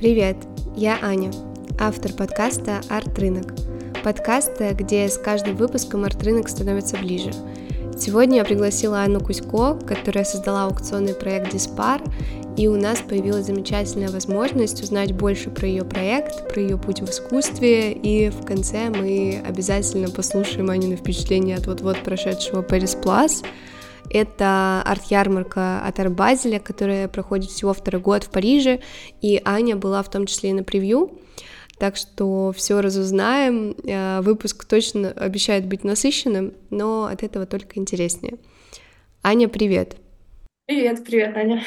Привет, я Аня, автор подкаста «Арт-рынок». Подкаста, где с каждым выпуском арт-рынок становится ближе. Сегодня я пригласила Анну Кузько, которая создала аукционный проект «Диспар», и у нас появилась замечательная возможность узнать больше про ее проект, про ее путь в искусстве, и в конце мы обязательно послушаем Анины впечатления от вот-вот прошедшего Paris Plus, это арт-ярмарка от Арбазеля, которая проходит всего второй год в Париже, и Аня была в том числе и на превью. Так что все разузнаем. Э, выпуск точно обещает быть насыщенным, но от этого только интереснее. Аня, привет. Привет, привет, Аня.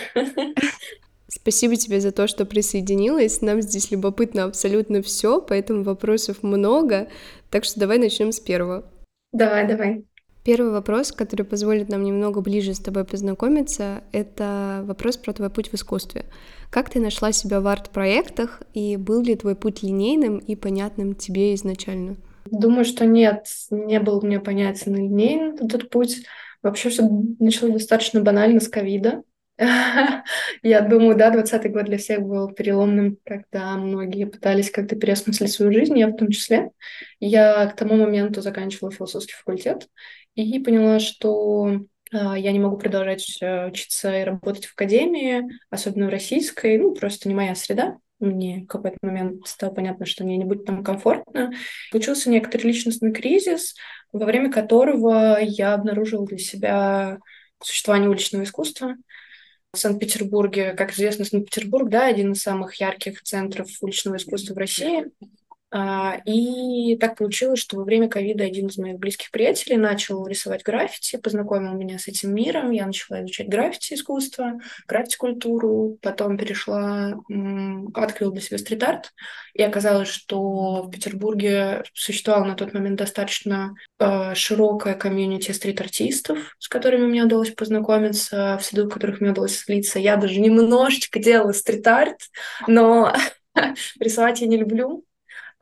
Спасибо тебе за то, что присоединилась. Нам здесь любопытно абсолютно все, поэтому вопросов много. Так что давай начнем с первого. Давай, давай. Первый вопрос, который позволит нам немного ближе с тобой познакомиться, это вопрос про твой путь в искусстве. Как ты нашла себя в арт-проектах, и был ли твой путь линейным и понятным тебе изначально? Думаю, что нет, не был мне понятен линейный этот путь. Вообще все началось достаточно банально с ковида. Я думаю, да, 20 год для всех был переломным, когда многие пытались как-то переосмыслить свою жизнь, я в том числе. Я к тому моменту заканчивала философский факультет и поняла, что а, я не могу продолжать э, учиться и работать в академии, особенно в российской, ну, просто не моя среда. Мне в какой-то момент стало понятно, что мне не будет там комфортно. Случился некоторый личностный кризис, во время которого я обнаружила для себя существование уличного искусства. В Санкт-Петербурге, как известно, Санкт-Петербург, да, один из самых ярких центров уличного искусства в России. А, и так получилось, что во время ковида один из моих близких приятелей начал рисовать граффити, познакомил меня с этим миром. Я начала изучать граффити искусство, граффити-культуру, потом перешла, открыла для себя стрит-арт. И оказалось, что в Петербурге существовало на тот момент достаточно э, широкая комьюнити стрит-артистов, с которыми мне удалось познакомиться, в среду которых мне удалось слиться. Я даже немножечко делала стрит-арт, но рисовать я не люблю.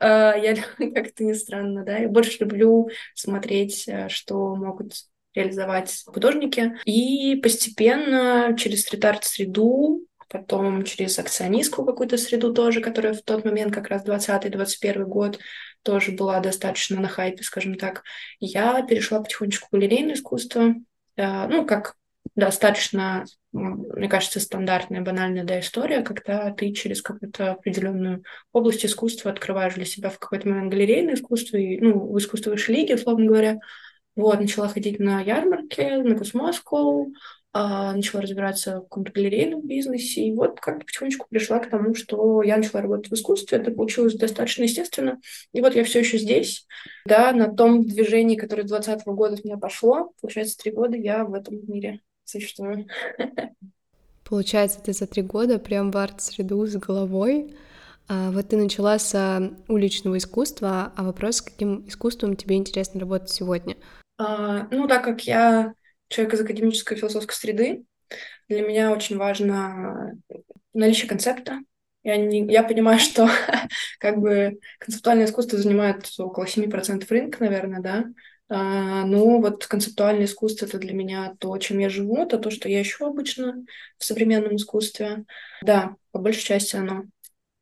А, я как-то не странно, да, я больше люблю смотреть, э, что могут реализовать художники. И постепенно через стрит-арт среду потом через акционистскую какую-то среду тоже, которая в тот момент, как раз 20-21 год, тоже была достаточно на хайпе, скажем так. Я перешла потихонечку в галерейное искусство, э, ну, как достаточно, мне кажется, стандартная, банальная да, история, когда ты через какую-то определенную область искусства открываешь для себя в какой-то момент галерейное искусство, и, ну, в искусство высшей лиги, условно говоря. Вот, начала ходить на ярмарки, на Cosmoscow, а, начала разбираться в каком-то галерейном бизнесе, и вот как-то потихонечку пришла к тому, что я начала работать в искусстве, это получилось достаточно естественно, и вот я все еще здесь, да, на том движении, которое с 2020 года от меня пошло, получается, три года я в этом мире существую. Получается, ты за три года прям в арт-среду с головой. А вот ты начала с а, уличного искусства, а вопрос, с каким искусством тебе интересно работать сегодня? А, ну, так как я человек из академической философской среды, для меня очень важно наличие концепта. Я, не, я понимаю, что как бы концептуальное искусство занимает около 7% рынка, наверное, да, а, ну, вот концептуальное искусство — это для меня то, чем я живу, это то, что я ищу обычно в современном искусстве. Да, по большей части оно.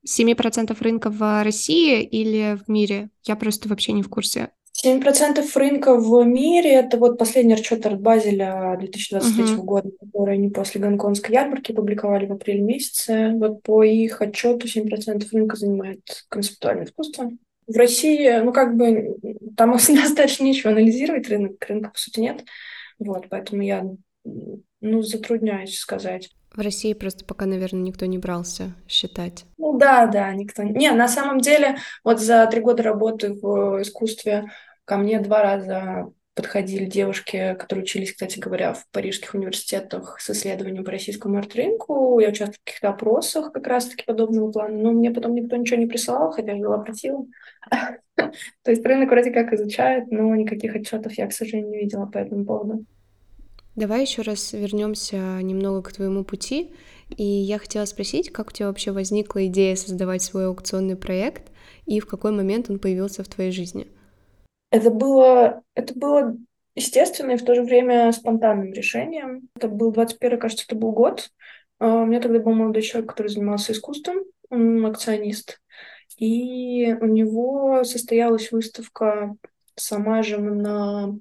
7% рынка в России или в мире? Я просто вообще не в курсе. 7% рынка в мире — это вот последний отчет от Базеля 2023 uh-huh. года, который они после гонконгской ярмарки публиковали в апреле месяце. Вот по их отчету 7% рынка занимает концептуальное искусство. В России, ну, как бы, там достаточно нечего анализировать, рынок, рынка, по сути, нет. Вот, поэтому я, ну, затрудняюсь сказать. В России просто пока, наверное, никто не брался считать. Ну да, да, никто. Не, на самом деле, вот за три года работы в искусстве ко мне два раза подходили девушки, которые учились, кстати говоря, в парижских университетах с исследованием по российскому арт-рынку. Я участвовала в каких-то опросах как раз-таки подобного плана, но мне потом никто ничего не присылал, хотя я была против. То есть рынок вроде как изучает, но никаких отчетов я, к сожалению, не видела по этому поводу. Давай еще раз вернемся немного к твоему пути. И я хотела спросить, как у тебя вообще возникла идея создавать свой аукционный проект и в какой момент он появился в твоей жизни? Это было, это было естественно и в то же время спонтанным решением. Это был 21 кажется, это был год. А, у меня тогда был молодой человек, который занимался искусством, он акционист, и у него состоялась выставка сама же на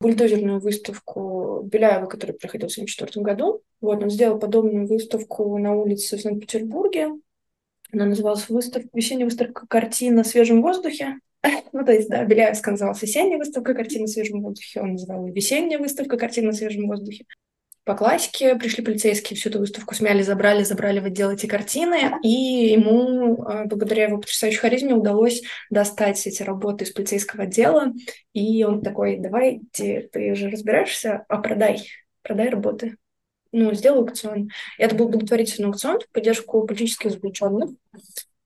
бульдозерную выставку Беляева, которая проходила в 1974 году. Вот, он сделал подобную выставку на улице в Санкт-Петербурге. Она называлась выставка, весенняя выставка картин на свежем воздухе. ну, то есть, да, Беляевская называлась весенняя выставка картин на свежем воздухе, он называл ее весенняя выставка картин на свежем воздухе по классике. Пришли полицейские, всю эту выставку смяли, забрали, забрали в отдел эти картины, и ему, а, благодаря его потрясающей харизме, удалось достать эти работы из полицейского отдела, и он такой, давай, ты, же разбираешься, а продай, продай работы. Ну, сделал аукцион. И это был благотворительный аукцион в поддержку политических заключенных,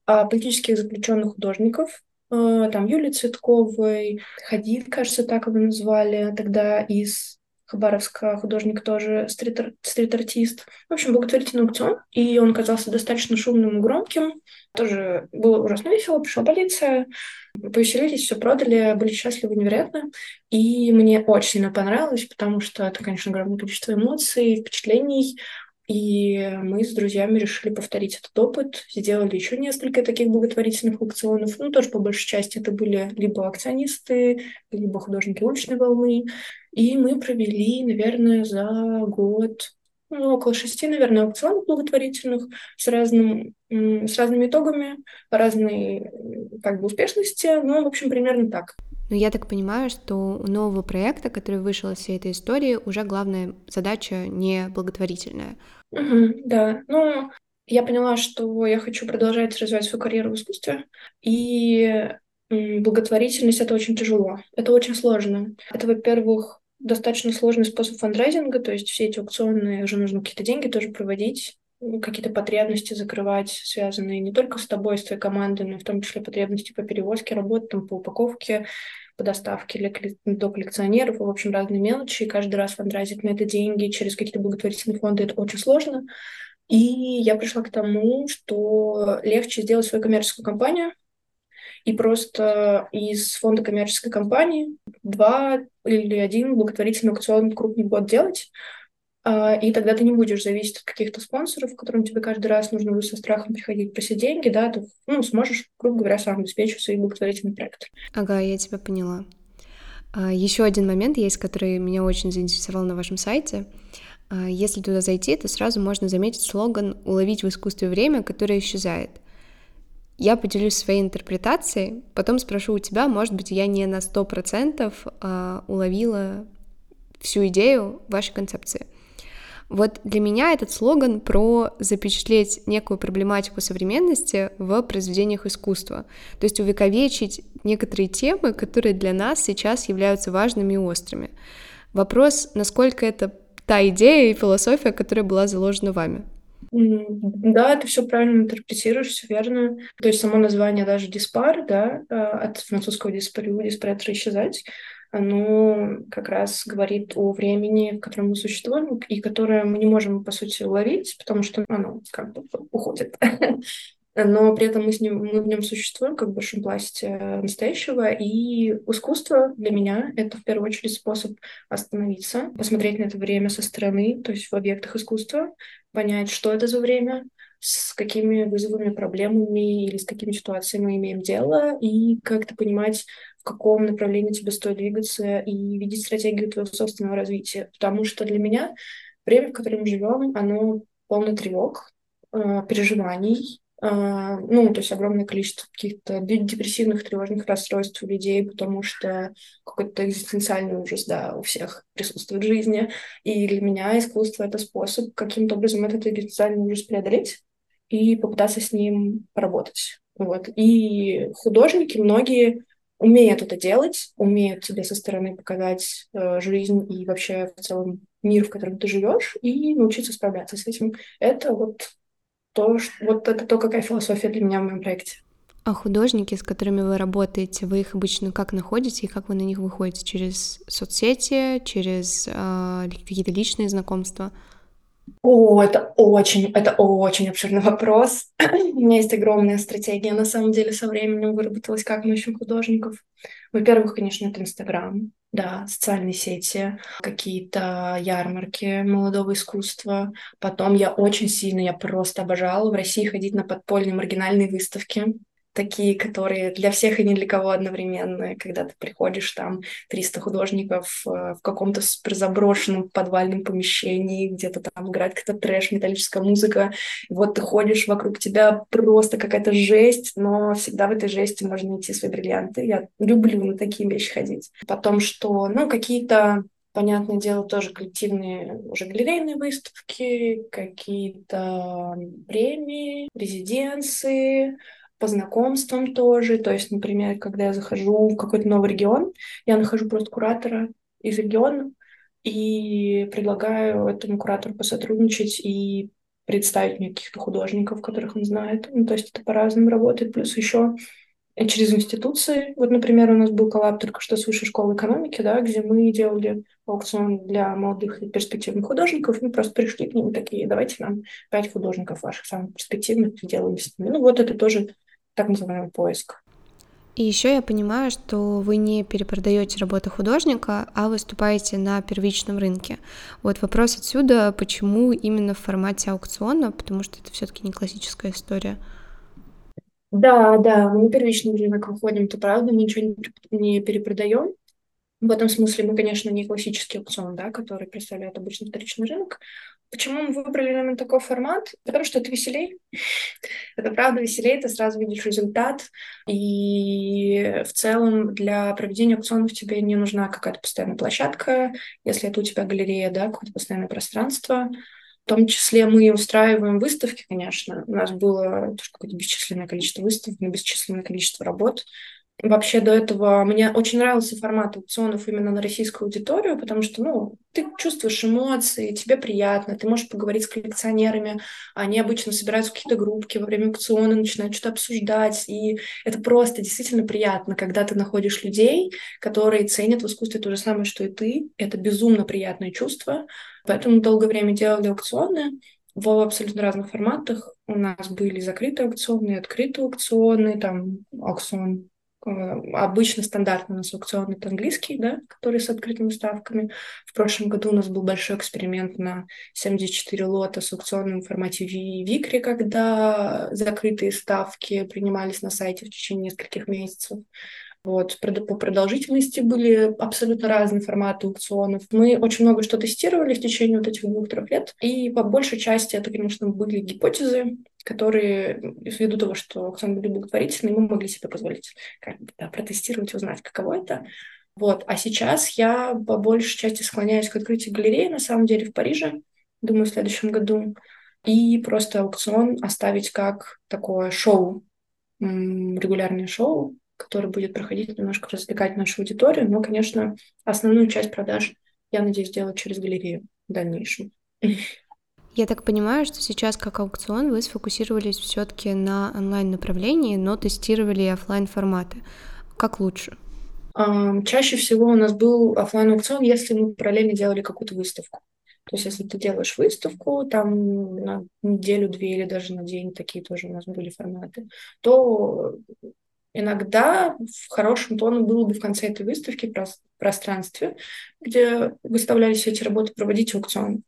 а политических заключенных художников, там Юлии Цветковой, Хадид, кажется, так его назвали тогда, из Хабаровска художник тоже стрит- стрит-артист. В общем, благотворительный аукцион, и он казался достаточно шумным и громким. Тоже было ужасно весело, пришла полиция, повеселились, все продали, были счастливы невероятно. И мне очень сильно понравилось, потому что это, конечно, огромное количество эмоций, впечатлений. И мы с друзьями решили повторить этот опыт, сделали еще несколько таких благотворительных аукционов. Ну, тоже по большей части это были либо акционисты, либо художники уличной волны. И мы провели, наверное, за год ну, около шести, наверное, аукционов благотворительных с, разным, с разными итогами, по разной как бы успешности, ну, в общем, примерно так. Но я так понимаю, что у нового проекта, который вышел из всей этой истории, уже главная задача не благотворительная. Угу, да, ну, я поняла, что я хочу продолжать развивать свою карьеру в искусстве, и благотворительность — это очень тяжело, это очень сложно. Это, во-первых, достаточно сложный способ фандрайзинга, то есть все эти аукционы уже нужно какие-то деньги тоже проводить, какие-то потребности закрывать, связанные не только с тобой, с твоей командой, но в том числе потребности по перевозке работ, там, по упаковке, по доставке для, до коллекционеров, в общем, разные мелочи. И каждый раз фандрайзить на это деньги через какие-то благотворительные фонды — это очень сложно. И я пришла к тому, что легче сделать свою коммерческую компанию, и просто из фонда коммерческой компании два или один благотворительный аукцион крупный год делать, и тогда ты не будешь зависеть от каких-то спонсоров, которым тебе каждый раз нужно будет со страхом приходить просить деньги, да, ты ну, сможешь, грубо говоря, сам обеспечить свои благотворительные проекты. Ага, я тебя поняла. А, Еще один момент есть, который меня очень заинтересовал на вашем сайте. А, если туда зайти, то сразу можно заметить слоган «Уловить в искусстве время, которое исчезает». Я поделюсь своей интерпретацией, потом спрошу у тебя, может быть, я не на 100% уловила всю идею вашей концепции. Вот для меня этот слоган про запечатлеть некую проблематику современности в произведениях искусства, то есть увековечить некоторые темы, которые для нас сейчас являются важными и острыми. Вопрос, насколько это та идея и философия, которая была заложена вами. Да, ты все правильно интерпретируешь, все верно. То есть само название даже диспар, да, а, от французского диспарю, диспаретра исчезать, оно как раз говорит о времени, в котором мы существуем, и которое мы не можем, по сути, уловить, потому что оно как бы уходит. Но при этом мы, с ним, мы в нем существуем, как в большом пласте настоящего, и искусство для меня — это в первую очередь способ остановиться, посмотреть на это время со стороны, то есть в объектах искусства, понять, что это за время, с какими вызовами, проблемами или с какими ситуациями мы имеем дело, и как-то понимать, каком направлении тебе стоит двигаться и видеть стратегию твоего собственного развития. Потому что для меня время, в котором мы живем, оно полно тревог, э, переживаний, э, ну, то есть огромное количество каких-то депрессивных, тревожных расстройств у людей, потому что какой-то экзистенциальный ужас, да, у всех присутствует в жизни. И для меня искусство — это способ каким-то образом этот экзистенциальный ужас преодолеть и попытаться с ним поработать. Вот. И художники, многие умеют это делать, умеют тебе со стороны показать э, жизнь и вообще в целом мир, в котором ты живешь, и научиться справляться с этим. Это вот то, что, вот это то, какая философия для меня в моем проекте. А художники, с которыми вы работаете, вы их обычно как находите и как вы на них выходите? Через соцсети, через э, какие-то личные знакомства? О, это очень, это очень обширный вопрос. У меня есть огромная стратегия, на самом деле, со временем выработалась, как мы ищем художников. Во-первых, конечно, это Инстаграм, да, социальные сети, какие-то ярмарки молодого искусства. Потом я очень сильно, я просто обожала в России ходить на подпольные маргинальные выставки такие, которые для всех и ни для кого одновременные, когда ты приходишь, там 300 художников э, в каком-то заброшенном подвальном помещении, где-то там играет какая-то трэш, металлическая музыка, и вот ты ходишь, вокруг тебя просто какая-то жесть, но всегда в этой жести можно найти свои бриллианты. Я люблю на такие вещи ходить. Потом, что, ну, какие-то понятное дело, тоже коллективные уже галерейные выставки, какие-то премии, резиденции, по знакомствам тоже. То есть, например, когда я захожу в какой-то новый регион, я нахожу просто куратора из региона и предлагаю этому куратору посотрудничать и представить мне каких-то художников, которых он знает. Ну, то есть это по-разному работает. Плюс еще через институции. Вот, например, у нас был коллаб только что с Высшей школы экономики, да, где мы делали аукцион для молодых и перспективных художников. Мы просто пришли к ним такие, давайте нам пять художников ваших самых перспективных, сделаем с ними. Ну вот это тоже так называемый поиск. И еще я понимаю, что вы не перепродаете работы художника, а выступаете на первичном рынке. Вот вопрос отсюда, почему именно в формате аукциона, потому что это все-таки не классическая история. Да, да, мы на первичный рынок выходим, это правда, мы ничего не перепродаем. В этом смысле мы, конечно, не классический аукцион, да, который представляет обычный вторичный рынок. Почему мы выбрали именно такой формат? Потому что это веселей. это правда веселее, ты сразу видишь результат. И в целом для проведения аукционов тебе не нужна какая-то постоянная площадка, если это у тебя галерея, да, какое-то постоянное пространство. В том числе мы устраиваем выставки, конечно. У нас было тоже какое-то бесчисленное количество выставок, бесчисленное количество работ. Вообще до этого мне очень нравился формат аукционов именно на российскую аудиторию, потому что, ну, ты чувствуешь эмоции, тебе приятно, ты можешь поговорить с коллекционерами, они обычно собираются какие-то группки во время аукциона, начинают что-то обсуждать, и это просто действительно приятно, когда ты находишь людей, которые ценят в искусстве то же самое, что и ты, это безумно приятное чувство, поэтому долгое время делали аукционы, в абсолютно разных форматах. У нас были закрытые аукционы, открытые аукционы, там аукцион обычно стандартно у нас это английский, да, который с открытыми ставками. В прошлом году у нас был большой эксперимент на 74 лота с аукционом в формате Викри, когда закрытые ставки принимались на сайте в течение нескольких месяцев. Вот, по продолжительности были абсолютно разные форматы аукционов. Мы очень много что тестировали в течение вот этих двух-трех лет, и по большей части это, конечно, были гипотезы, которые, ввиду того, что аукцион были благотворительные, мы могли себе позволить как бы, да, протестировать, узнать, каково это. Вот. А сейчас я по большей части склоняюсь к открытию галереи, на самом деле, в Париже, думаю, в следующем году, и просто аукцион оставить как такое шоу, регулярное шоу, который будет проходить, немножко развлекать нашу аудиторию. Но, конечно, основную часть продаж я надеюсь сделать через галерею в дальнейшем. Я так понимаю, что сейчас как аукцион вы сфокусировались все-таки на онлайн-направлении, но тестировали офлайн форматы. Как лучше? Чаще всего у нас был офлайн аукцион, если мы параллельно делали какую-то выставку. То есть, если ты делаешь выставку, там на неделю-две или даже на день, такие тоже у нас были форматы, то Иногда в хорошем тоне было бы в конце этой выставки пространстве, где выставлялись эти работы, проводить аукцион.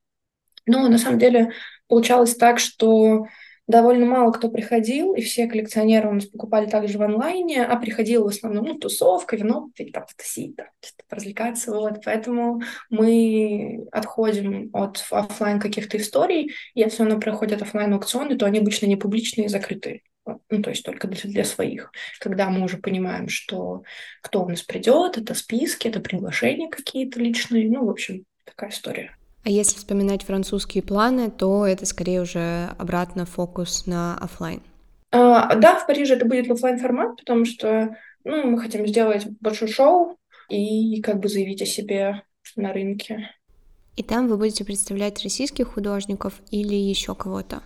Но на самом деле получалось так, что довольно мало кто приходил, и все коллекционеры у нас покупали также в онлайне, а приходила в основном ну, тусовка, вино, там, тусить, там, развлекаться. Вот. Поэтому мы отходим от офлайн каких-то историй, если оно проходит офлайн аукционы, то они обычно не публичные и закрытые ну, то есть только для, для своих. Когда мы уже понимаем, что кто у нас придет, это списки, это приглашения какие-то личные, ну, в общем, такая история. А если вспоминать французские планы, то это скорее уже обратно фокус на офлайн. А, да, в Париже это будет офлайн формат, потому что ну, мы хотим сделать большое шоу и как бы заявить о себе на рынке. И там вы будете представлять российских художников или еще кого-то?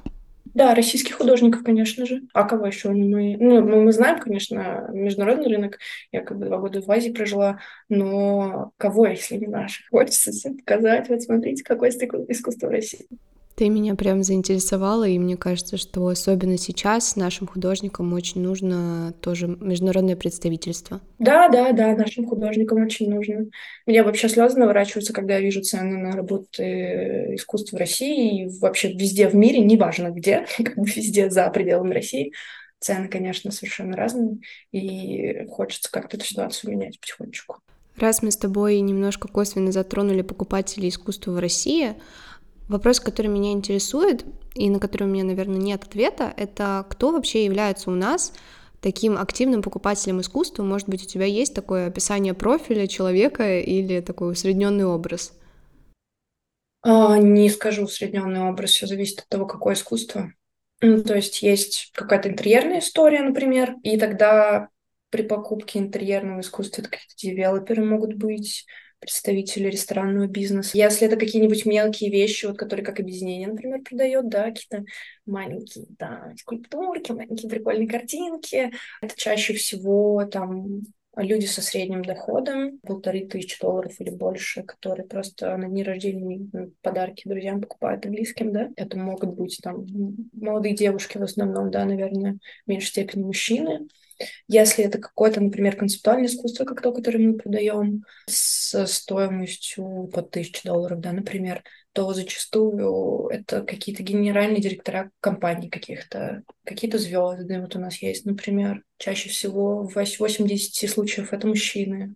Да, российских художников, конечно же. А кого еще? Ну, мы, ну, мы знаем, конечно, международный рынок. Я как бы два года в Азии прожила, но кого, если не наших? Хочется всем показать. Вот смотрите, какое искусство в России. Ты меня прям заинтересовала, и мне кажется, что особенно сейчас нашим художникам очень нужно тоже международное представительство. Да, да, да, нашим художникам очень нужно. Меня вообще слезы наворачиваются, когда я вижу цены на работы искусства в России и вообще везде в мире, неважно где, как бы везде за пределами России. Цены, конечно, совершенно разные, и хочется как-то эту ситуацию менять потихонечку. Раз мы с тобой немножко косвенно затронули покупателей искусства в России, Вопрос, который меня интересует, и на который у меня, наверное, нет ответа, это кто вообще является у нас таким активным покупателем искусства? Может быть, у тебя есть такое описание профиля человека или такой усредненный образ? А, не скажу усредненный образ, все зависит от того, какое искусство. Ну, то есть есть какая-то интерьерная история, например, и тогда при покупке интерьерного искусства какие-то девелоперы могут быть, представители ресторанного бизнеса. Если это какие-нибудь мелкие вещи, вот, которые как объединение, например, продает, да, какие-то маленькие, да, скульптурки, маленькие прикольные картинки, это чаще всего там люди со средним доходом, полторы тысячи долларов или больше, которые просто на дни рождения подарки друзьям покупают и близким, да. Это могут быть там молодые девушки в основном, да, наверное, в меньшей степени мужчины. Если это какое-то, например, концептуальное искусство, как то, которое мы продаем, с стоимостью под тысячу долларов, да, например, то зачастую это какие-то генеральные директора компаний каких-то, какие-то звезды. Вот у нас есть, например, чаще всего в 80 случаев это мужчины,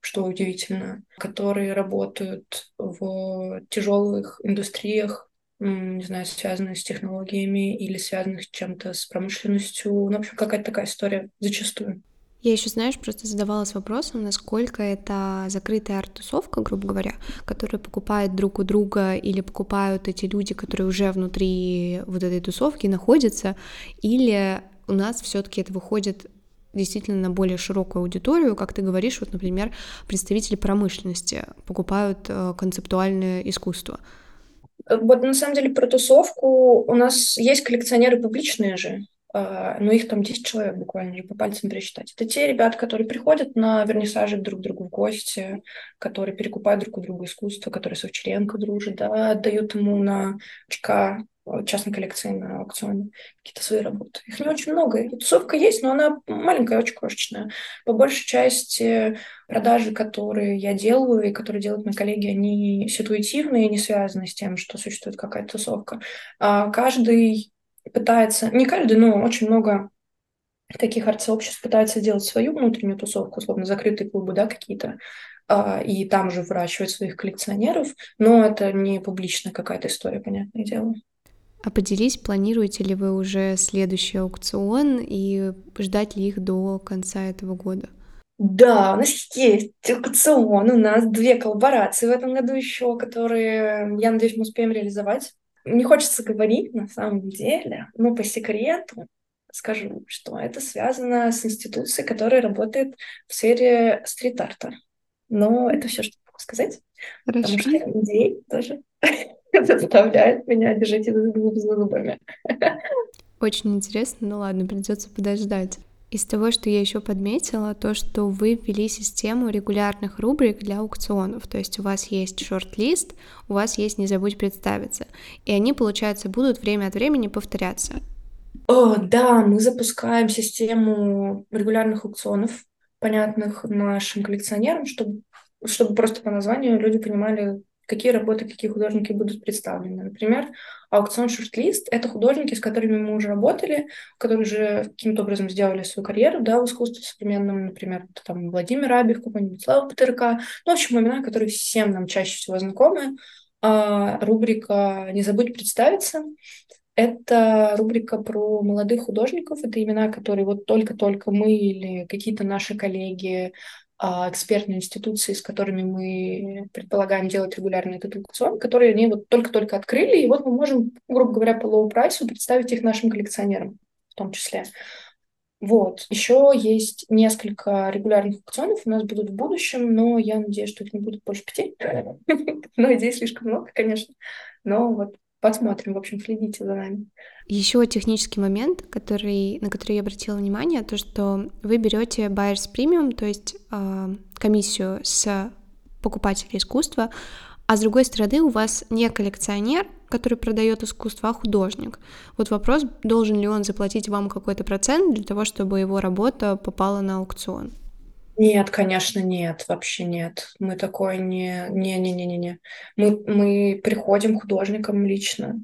что удивительно, которые работают в тяжелых индустриях, не знаю, связанных с технологиями или связанных с чем-то с промышленностью. Ну, в общем, какая-то такая история зачастую. Я еще, знаешь, просто задавалась вопросом, насколько это закрытая арт-тусовка, грубо говоря, которую покупают друг у друга или покупают эти люди, которые уже внутри вот этой тусовки находятся, или у нас все-таки это выходит действительно на более широкую аудиторию, как ты говоришь, вот, например, представители промышленности покупают э, концептуальное искусство. Вот на самом деле про тусовку у нас есть коллекционеры публичные же, а, но их там 10 человек буквально же по пальцам пересчитать. Это те ребята, которые приходят на вернисажи друг к другу в гости, которые перекупают друг у друга искусство, которые с Овчаренко дружат, да, отдают ему на очка частной коллекции на аукционе какие-то свои работы. Их не очень много. И тусовка есть, но она маленькая, очень крошечная. По большей части продажи, которые я делаю и которые делают мои коллеги, они ситуативные, не связаны с тем, что существует какая-то тусовка. А каждый пытается, не каждый, но очень много таких арт-сообществ пытается делать свою внутреннюю тусовку, условно, закрытые клубы, да, какие-то, а, и там же выращивать своих коллекционеров, но это не публичная какая-то история, понятное дело. А поделись, планируете ли вы уже следующий аукцион и ждать ли их до конца этого года? Да, у нас есть аукцион, у нас две коллаборации в этом году еще, которые, я надеюсь, мы успеем реализовать. Не хочется говорить на самом деле, но по секрету скажу, что это связано с институцией, которая работает в сфере стрит-арта. Но это все, что могу сказать. Хорошо. Потому что идей тоже заставляет меня держать язык за зубами. Очень интересно, ну ладно, придется подождать. Из того, что я еще подметила, то, что вы ввели систему регулярных рубрик для аукционов. То есть у вас есть шорт-лист, у вас есть «Не забудь представиться». И они, получается, будут время от времени повторяться. О, да, мы запускаем систему регулярных аукционов, понятных нашим коллекционерам, чтобы, чтобы просто по названию люди понимали, какие работы, какие художники будут представлены. Например, аукцион шорт-лист — это художники, с которыми мы уже работали, которые же каким-то образом сделали свою карьеру да, в искусстве современном. Например, там Владимир Абих, какой-нибудь Слава Патерка. Ну, в общем, имена, которые всем нам чаще всего знакомы. А, рубрика «Не забудь представиться» Это рубрика про молодых художников. Это имена, которые вот только-только мы или какие-то наши коллеги экспертные институции, с которыми мы предполагаем делать регулярный этот аукцион, которые они вот только-только открыли, и вот мы можем, грубо говоря, по low price у представить их нашим коллекционерам в том числе. Вот. Еще есть несколько регулярных аукционов у нас будут в будущем, но я надеюсь, что их не будет больше пяти. Но идей слишком много, конечно. Но вот посмотрим, в общем, следите за нами. Еще технический момент, который, на который я обратила внимание, то, что вы берете buyers premium, то есть э, комиссию с покупателя искусства, а с другой стороны у вас не коллекционер, который продает искусство, а художник. Вот вопрос, должен ли он заплатить вам какой-то процент для того, чтобы его работа попала на аукцион? Нет, конечно, нет, вообще нет. Мы такое не... Не-не-не-не-не. Мы, мы приходим художникам лично.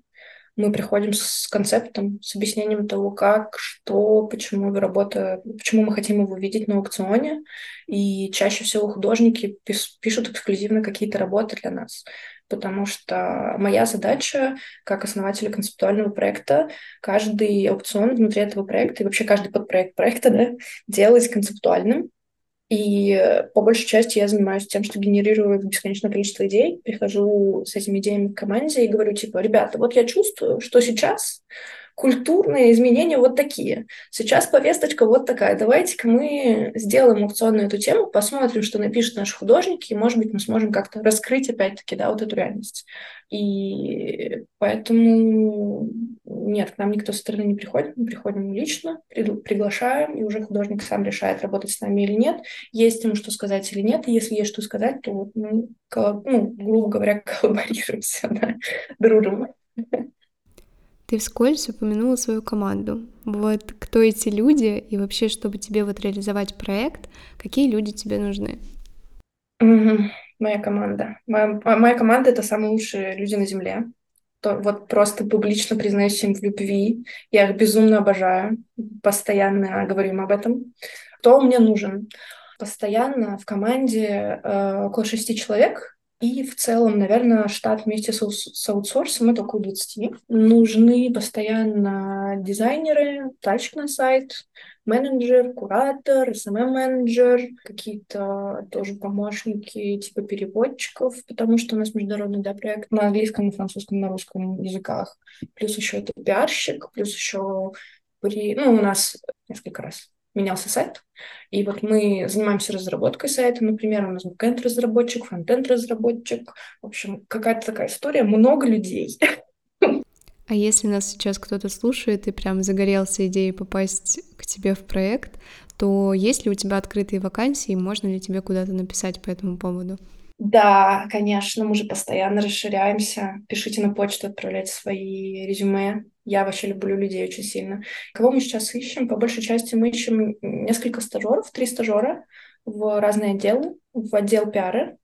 Мы приходим с концептом, с объяснением того, как, что, почему работа, почему мы хотим его видеть на аукционе. И чаще всего художники пишут эксклюзивно какие-то работы для нас потому что моя задача как основателя концептуального проекта каждый аукцион внутри этого проекта и вообще каждый подпроект проекта да, делать концептуальным, и э, по большей части я занимаюсь тем, что генерирую бесконечное количество идей, прихожу с этими идеями к команде и говорю, типа, ребята, вот я чувствую, что сейчас культурные изменения вот такие. Сейчас повесточка вот такая. Давайте-ка мы сделаем аукционную эту тему, посмотрим, что напишут наши художники, и, может быть, мы сможем как-то раскрыть, опять-таки, да, вот эту реальность. И поэтому нет, к нам никто со стороны не приходит, мы приходим лично, приглашаем, и уже художник сам решает, работать с нами или нет, есть ему что сказать или нет, и если есть что сказать, то, вот, ну, ну грубо говоря, коллаборируемся, да, дружим. Ты вскользь упомянула свою команду. Вот кто эти люди и вообще, чтобы тебе вот реализовать проект, какие люди тебе нужны? Угу. Моя команда. Моя, моя команда — это самые лучшие люди на Земле. То, вот просто публично признаюсь им в любви. Я их безумно обожаю. Постоянно говорю им об этом. Кто мне нужен? Постоянно в команде э, около шести человек, и в целом, наверное, штат вместе с, с аутсорсом это около 20. Нужны постоянно дизайнеры, тачек на сайт, менеджер, куратор, SMM-менеджер, какие-то тоже помощники типа переводчиков, потому что у нас международный да, проект на английском, на французском, на русском языках. Плюс еще это пиарщик, плюс еще при... Ну, у нас несколько раз менялся сайт. И вот мы занимаемся разработкой сайта, например, у нас бэкэнд-разработчик, фронтенд-разработчик. В общем, какая-то такая история, много людей. А если нас сейчас кто-то слушает и прям загорелся идеей попасть к тебе в проект, то есть ли у тебя открытые вакансии, можно ли тебе куда-то написать по этому поводу? Да, конечно, мы же постоянно расширяемся. Пишите на почту, отправляйте свои резюме. Я вообще люблю людей очень сильно. Кого мы сейчас ищем? По большей части мы ищем несколько стажеров, три стажера в разные отделы. В отдел пиара,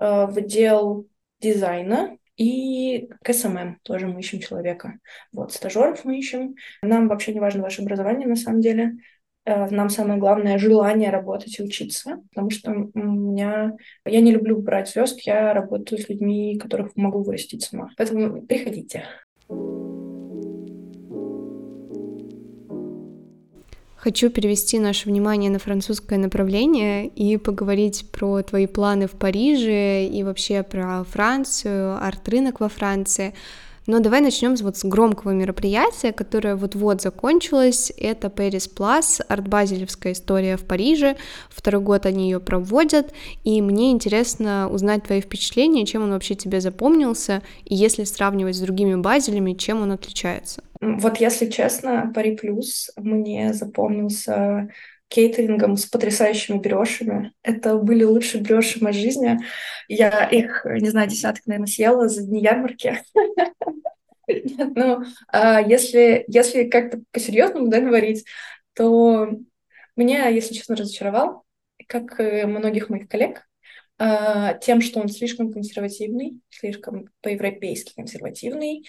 э, в отдел дизайна и к SMM тоже мы ищем человека. Вот, стажеров мы ищем. Нам вообще не важно ваше образование, на самом деле. Э, нам самое главное желание работать и учиться, потому что у меня я не люблю брать звезд, я работаю с людьми, которых могу вырастить сама. Поэтому приходите. Хочу перевести наше внимание на французское направление и поговорить про твои планы в Париже и вообще про Францию, арт-рынок во Франции. Но давай начнем вот с громкого мероприятия, которое вот-вот закончилось. Это Paris Plus, арт-базелевская история в Париже. Второй год они ее проводят, и мне интересно узнать твои впечатления, чем он вообще тебе запомнился, и если сравнивать с другими базелями, чем он отличается. Вот если честно, Пари Плюс мне запомнился кейтерингом с потрясающими брешами. Это были лучшие бреши в моей жизни. Я их, не знаю, десяток, наверное, съела за дни ярмарки. Ну, а если, если как-то по-серьезному да, говорить, то меня, если честно, разочаровал, как многих моих коллег, а, тем, что он слишком консервативный, слишком по-европейски консервативный,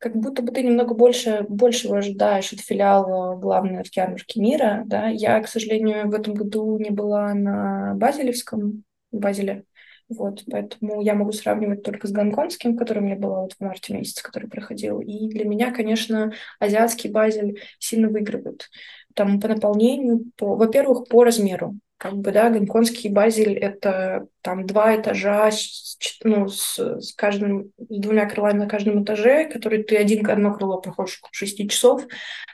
как будто бы ты немного больше, большего ожидаешь от филиала главной ярмарки мира, да. Я, к сожалению, в этом году не была на Базелевском, Базеле, вот, поэтому я могу сравнивать только с гонконгским, который у меня было вот в марте месяце, который проходил. И для меня, конечно, азиатский базель сильно выигрывает. Там по наполнению, по, во-первых, по размеру как бы, да, гонконгский базель — это там два этажа, с, ну, с, с каждым, с двумя крылами на каждом этаже, который ты один одно крыло проходишь 6 часов,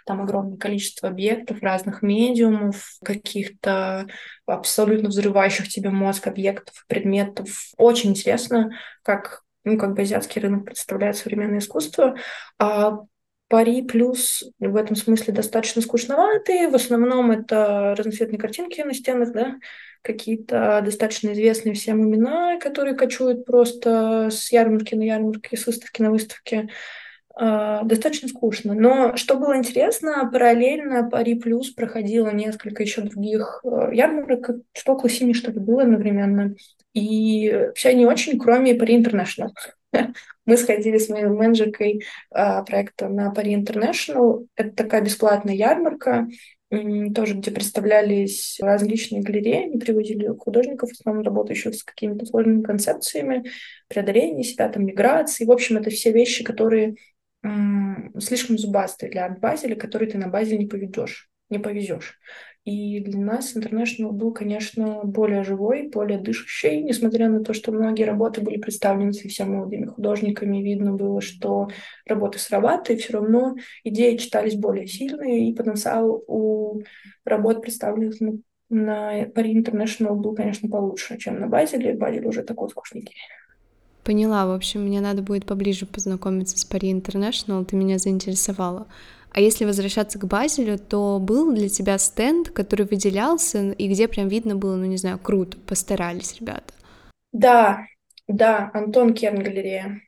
там огромное количество объектов, разных медиумов, каких-то абсолютно взрывающих тебе мозг объектов, предметов. Очень интересно, как ну, как бы азиатский рынок представляет современное искусство. А Пари плюс в этом смысле достаточно скучноватые. В основном это разноцветные картинки на стенах, да, какие-то достаточно известные всем имена, которые кочуют просто с ярмарки на ярмарке, с выставки на выставке. А, достаточно скучно. Но что было интересно, параллельно Пари Плюс проходило несколько еще других э, ярмарок, что около семи, что ли, было одновременно. И все они очень, кроме Пари Интернешнл. Мы сходили с моей менеджеркой а, проекта на Пари Интернешнл. Это такая бесплатная ярмарка, тоже где представлялись различные галереи, они приводили художников, в основном работающих с какими-то сложными концепциями, преодоления себя, там, миграции. В общем, это все вещи, которые слишком зубастые для арт-базеля, который ты на базе не поведешь, не повезешь. И для нас International был, конечно, более живой, более дышащий, несмотря на то, что многие работы были представлены совсем молодыми художниками, видно было, что работы срабатывают, все равно идеи читались более сильные, и потенциал у работ, представленных на, на Пари International, был, конечно, получше, чем на Базеле. Базель уже такой скучненький. Поняла, в общем, мне надо будет поближе познакомиться с Пари International, ты меня заинтересовала. А если возвращаться к Базелю, то был для тебя стенд, который выделялся, и где прям видно было, ну не знаю, круто, постарались ребята. Да, да, Антон Керн галерея.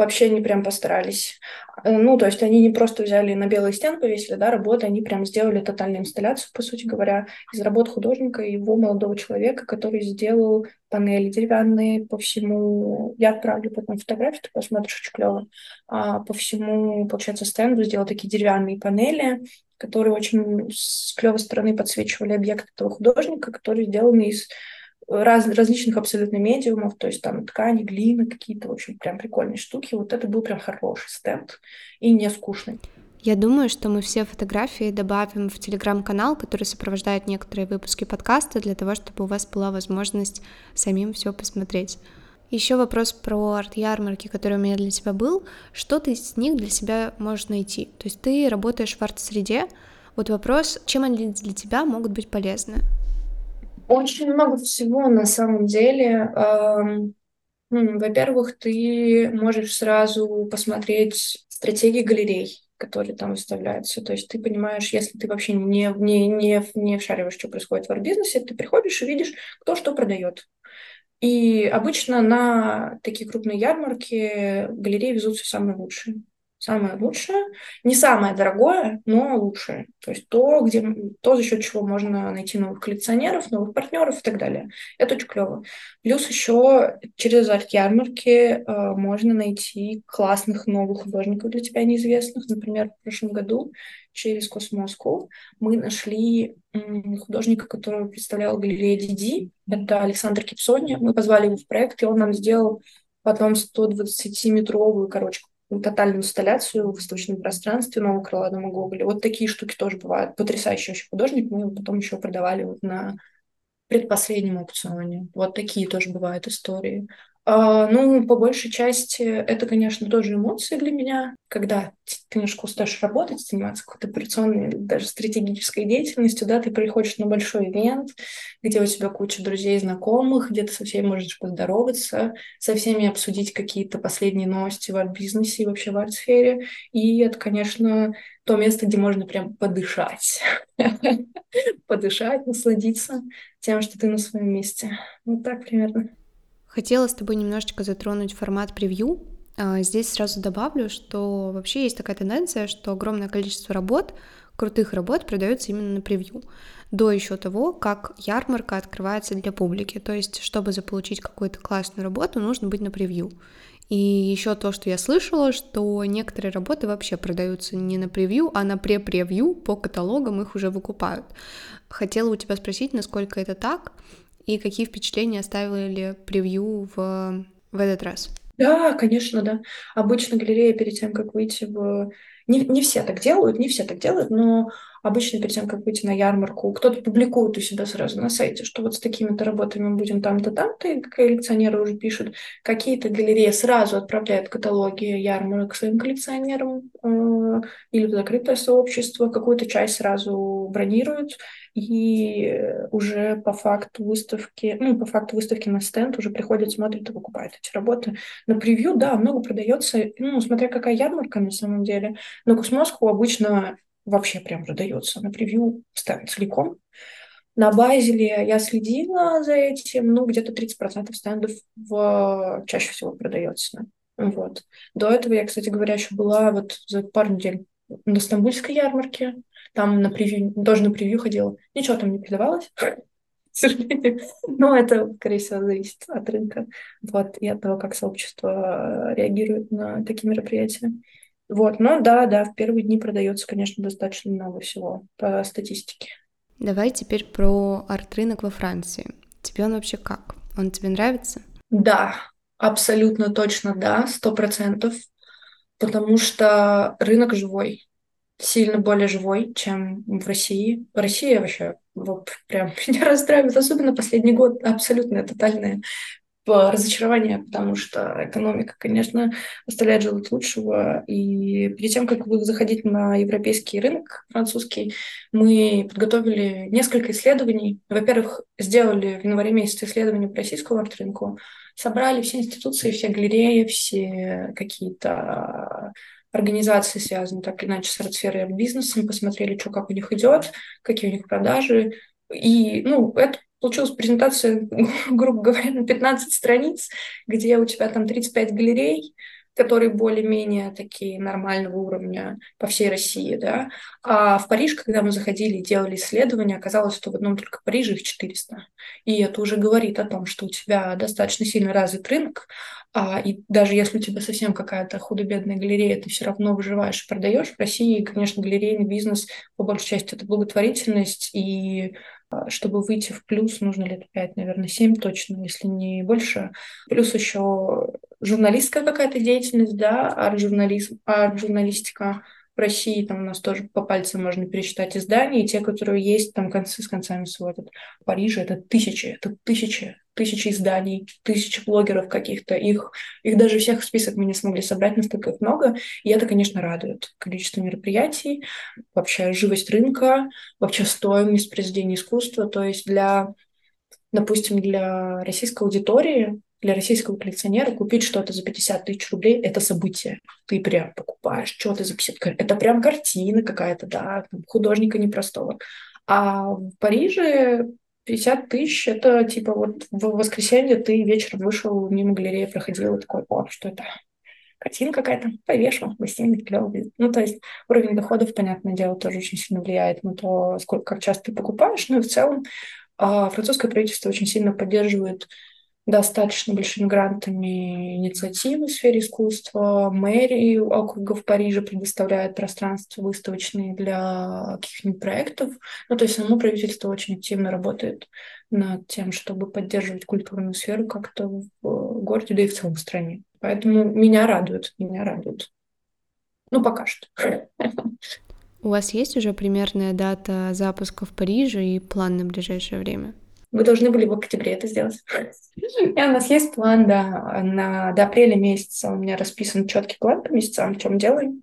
Вообще они прям постарались. Э, ну, то есть они не просто взяли на белый стен, повесили, да, работы, они прям сделали тотальную инсталляцию, по сути говоря, из работ художника и его молодого человека, который сделал панели деревянные по всему. Я отправлю потом фотографию, ты посмотришь, очень клево. А, по всему, получается, стенду сделал такие деревянные панели, которые очень с клевой стороны подсвечивали объект этого художника, который сделан из раз, различных абсолютно медиумов, то есть там ткани, глины какие-то, в общем, прям прикольные штуки. Вот это был прям хороший стенд и не скучный. Я думаю, что мы все фотографии добавим в телеграм-канал, который сопровождает некоторые выпуски подкаста, для того, чтобы у вас была возможность самим все посмотреть. Еще вопрос про арт-ярмарки, который у меня для тебя был. Что ты из них для себя можешь найти? То есть ты работаешь в арт-среде. Вот вопрос, чем они для тебя могут быть полезны? Очень много всего на самом деле. Во-первых, ты можешь сразу посмотреть стратегии галерей, которые там выставляются. То есть ты понимаешь, если ты вообще не, не, не, не вшариваешь, что происходит в арт-бизнесе, ты приходишь и видишь, кто что продает. И обычно на такие крупные ярмарки галереи везут все самое лучшее самое лучшее, не самое дорогое, но лучшее. То есть то, где, то, за счет чего можно найти новых коллекционеров, новых партнеров и так далее. Это очень клево. Плюс еще через арт-ярмарки э, можно найти классных новых художников для тебя неизвестных. Например, в прошлом году через Космоску мы нашли художника, который представлял галерею Диди. Это Александр Кипсони. Мы позвали его в проект, и он нам сделал потом 120-метровую, короче, тотальную инсталляцию в восточном пространстве нового крыла дома Гоголя. Вот такие штуки тоже бывают. Потрясающий вообще художник. Мы его потом еще продавали вот на предпоследнем аукционе. Вот такие тоже бывают истории. А, ну, по большей части, это, конечно, тоже эмоции для меня, когда ты немножко устаешь работать, заниматься какой-то операционной, даже стратегической деятельностью, да, ты приходишь на большой ивент, где у тебя куча друзей, знакомых, где ты со всеми можешь поздороваться, со всеми обсудить какие-то последние новости в арт-бизнесе и вообще в арт-сфере. И это, конечно, то место, где можно прям подышать. Подышать, насладиться тем, что ты на своем месте. Вот так примерно. Хотела с тобой немножечко затронуть формат превью. А, здесь сразу добавлю, что вообще есть такая тенденция, что огромное количество работ, крутых работ продается именно на превью, до еще того, как ярмарка открывается для публики. То есть, чтобы заполучить какую-то классную работу, нужно быть на превью. И еще то, что я слышала, что некоторые работы вообще продаются не на превью, а на пре-превью, по каталогам их уже выкупают. Хотела у тебя спросить, насколько это так, и какие впечатления оставили превью в, в этот раз? Да, конечно, да. Обычно галерея перед тем, как выйти в... Не, не все так делают, не все так делают, но Обычно перед тем, как выйти на ярмарку, кто-то публикует у себя сразу на сайте, что вот с такими-то работами мы будем там-то, там-то, и коллекционеры уже пишут. Какие-то галереи сразу отправляют каталоги ярмарок своим коллекционерам э, или в закрытое сообщество, какую-то часть сразу бронируют, и уже по факту выставки, ну, по факту выставки на стенд уже приходят, смотрят и покупают эти работы. На превью, да, много продается, ну, смотря какая ярмарка на самом деле. Но Космоску обычно вообще прям продается. На превью стенд целиком. На Базеле я следила за этим, ну, где-то 30% стендов в... чаще всего продается. Вот. До этого я, кстати говоря, еще была вот за пару недель на Стамбульской ярмарке. Там на превью, тоже на превью ходила. Ничего там не продавалось, к сожалению. Но это, скорее всего, зависит от рынка вот, и от того, как сообщество реагирует на такие мероприятия. Вот, но да, да, в первые дни продается, конечно, достаточно много всего по статистике. Давай теперь про арт-рынок во Франции. Тебе он вообще как? Он тебе нравится? Да, абсолютно точно да, сто процентов, потому что рынок живой, сильно более живой, чем в России. В России вообще вот прям меня расстраивает, особенно последний год, абсолютно тотальное разочарование, потому что экономика, конечно, оставляет желать лучшего. И перед тем, как заходить на европейский рынок французский, мы подготовили несколько исследований. Во-первых, сделали в январе месяце исследования по российскому арт-рынку, собрали все институции, все галереи, все какие-то организации, связанные так или иначе с арт-сферой бизнесом, посмотрели, что как у них идет, какие у них продажи. И, ну, это получилась презентация, грубо говоря, на 15 страниц, где у тебя там 35 галерей, которые более-менее такие нормального уровня по всей России, да. А в Париж, когда мы заходили и делали исследования, оказалось, что в одном только Париже их 400. И это уже говорит о том, что у тебя достаточно сильно развит рынок, а, и даже если у тебя совсем какая-то худо-бедная галерея, ты все равно выживаешь и продаешь. В России, конечно, галерейный бизнес по большей части это благотворительность, и чтобы выйти в плюс, нужно лет пять, наверное, семь точно, если не больше. Плюс еще журналистская какая-то деятельность, да, арт-журнализм, арт-журналистика в России, там у нас тоже по пальцам можно пересчитать издания, и те, которые есть, там концы с концами сводят. В Париже это тысячи, это тысячи, тысячи изданий, тысячи блогеров каких-то. Их, их даже всех в список мы не смогли собрать, настолько их много. И это, конечно, радует. Количество мероприятий, вообще живость рынка, вообще стоимость произведения искусства. То есть для, допустим, для российской аудитории для российского коллекционера купить что-то за 50 тысяч рублей – это событие. Ты прям покупаешь что-то за 50 Это прям картина какая-то, да, художника непростого. А в Париже 50 тысяч – это типа вот в воскресенье ты вечером вышел мимо галереи, проходил и такой, о, что это? Картина какая-то, повешу, бассейн клевый. Ну, то есть уровень доходов, понятное дело, тоже очень сильно влияет на то, сколько, как часто ты покупаешь. Ну в целом а, французское правительство очень сильно поддерживает достаточно большими грантами инициативы в сфере искусства. Мэрии округа в Париже предоставляет пространство выставочные для каких-нибудь проектов. Ну, то есть само правительство очень активно работает над тем, чтобы поддерживать культурную сферу как-то в городе, да и в целом в стране. Поэтому меня радует, меня радует. Ну, пока что. У вас есть уже примерная дата запуска в Париже и план на ближайшее время? Мы должны были в октябре это сделать. И у нас есть план, да, на, до апреля месяца у меня расписан четкий план по месяцам, в чем делаем.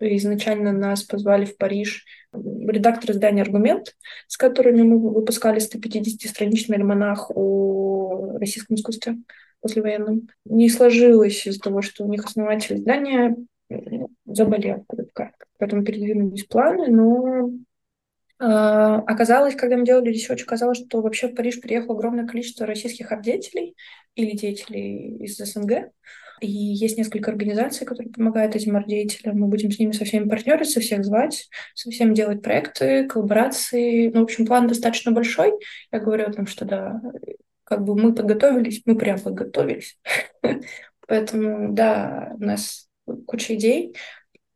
Изначально нас позвали в Париж редактор издания «Аргумент», с которыми мы выпускали 150-страничный альманах о российском искусстве послевоенном. Не сложилось из-за того, что у них основатель издания заболел, поэтому передвинулись планы, но оказалось, когда мы делали research, оказалось, что вообще в Париж приехало огромное количество российских арт-деятелей или деятелей из СНГ. И есть несколько организаций, которые помогают этим арт-деятелям. Мы будем с ними со всеми партнериться, всех звать, со всеми делать проекты, коллаборации. Ну, в общем, план достаточно большой. Я говорю о том, что да, как бы мы подготовились, мы прям подготовились. Поэтому, да, у нас куча идей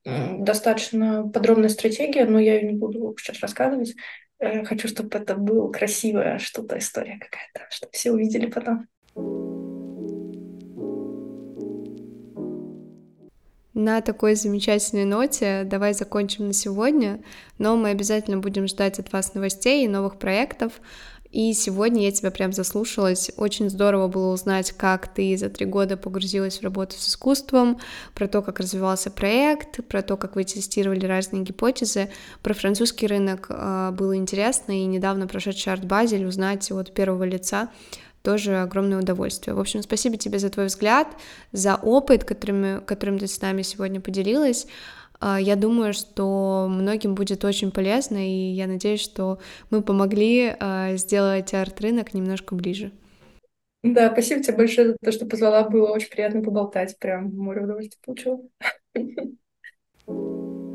достаточно подробная стратегия, но я ее не буду сейчас рассказывать. Э, хочу, чтобы это было красивая что-то, история какая-то, чтобы все увидели потом. На такой замечательной ноте давай закончим на сегодня, но мы обязательно будем ждать от вас новостей и новых проектов. И сегодня я тебя прям заслушалась. Очень здорово было узнать, как ты за три года погрузилась в работу с искусством, про то, как развивался проект, про то, как вы тестировали разные гипотезы. Про французский рынок э, было интересно, и недавно прошедший арт-базель узнать от первого лица тоже огромное удовольствие. В общем, спасибо тебе за твой взгляд, за опыт, которым, которым ты с нами сегодня поделилась. А, я думаю, что многим будет очень полезно, и я надеюсь, что мы помогли а, сделать арт-рынок немножко ближе. Да, спасибо тебе большое за то, что позвала. Было очень приятно поболтать. Прям море удовольствия получила.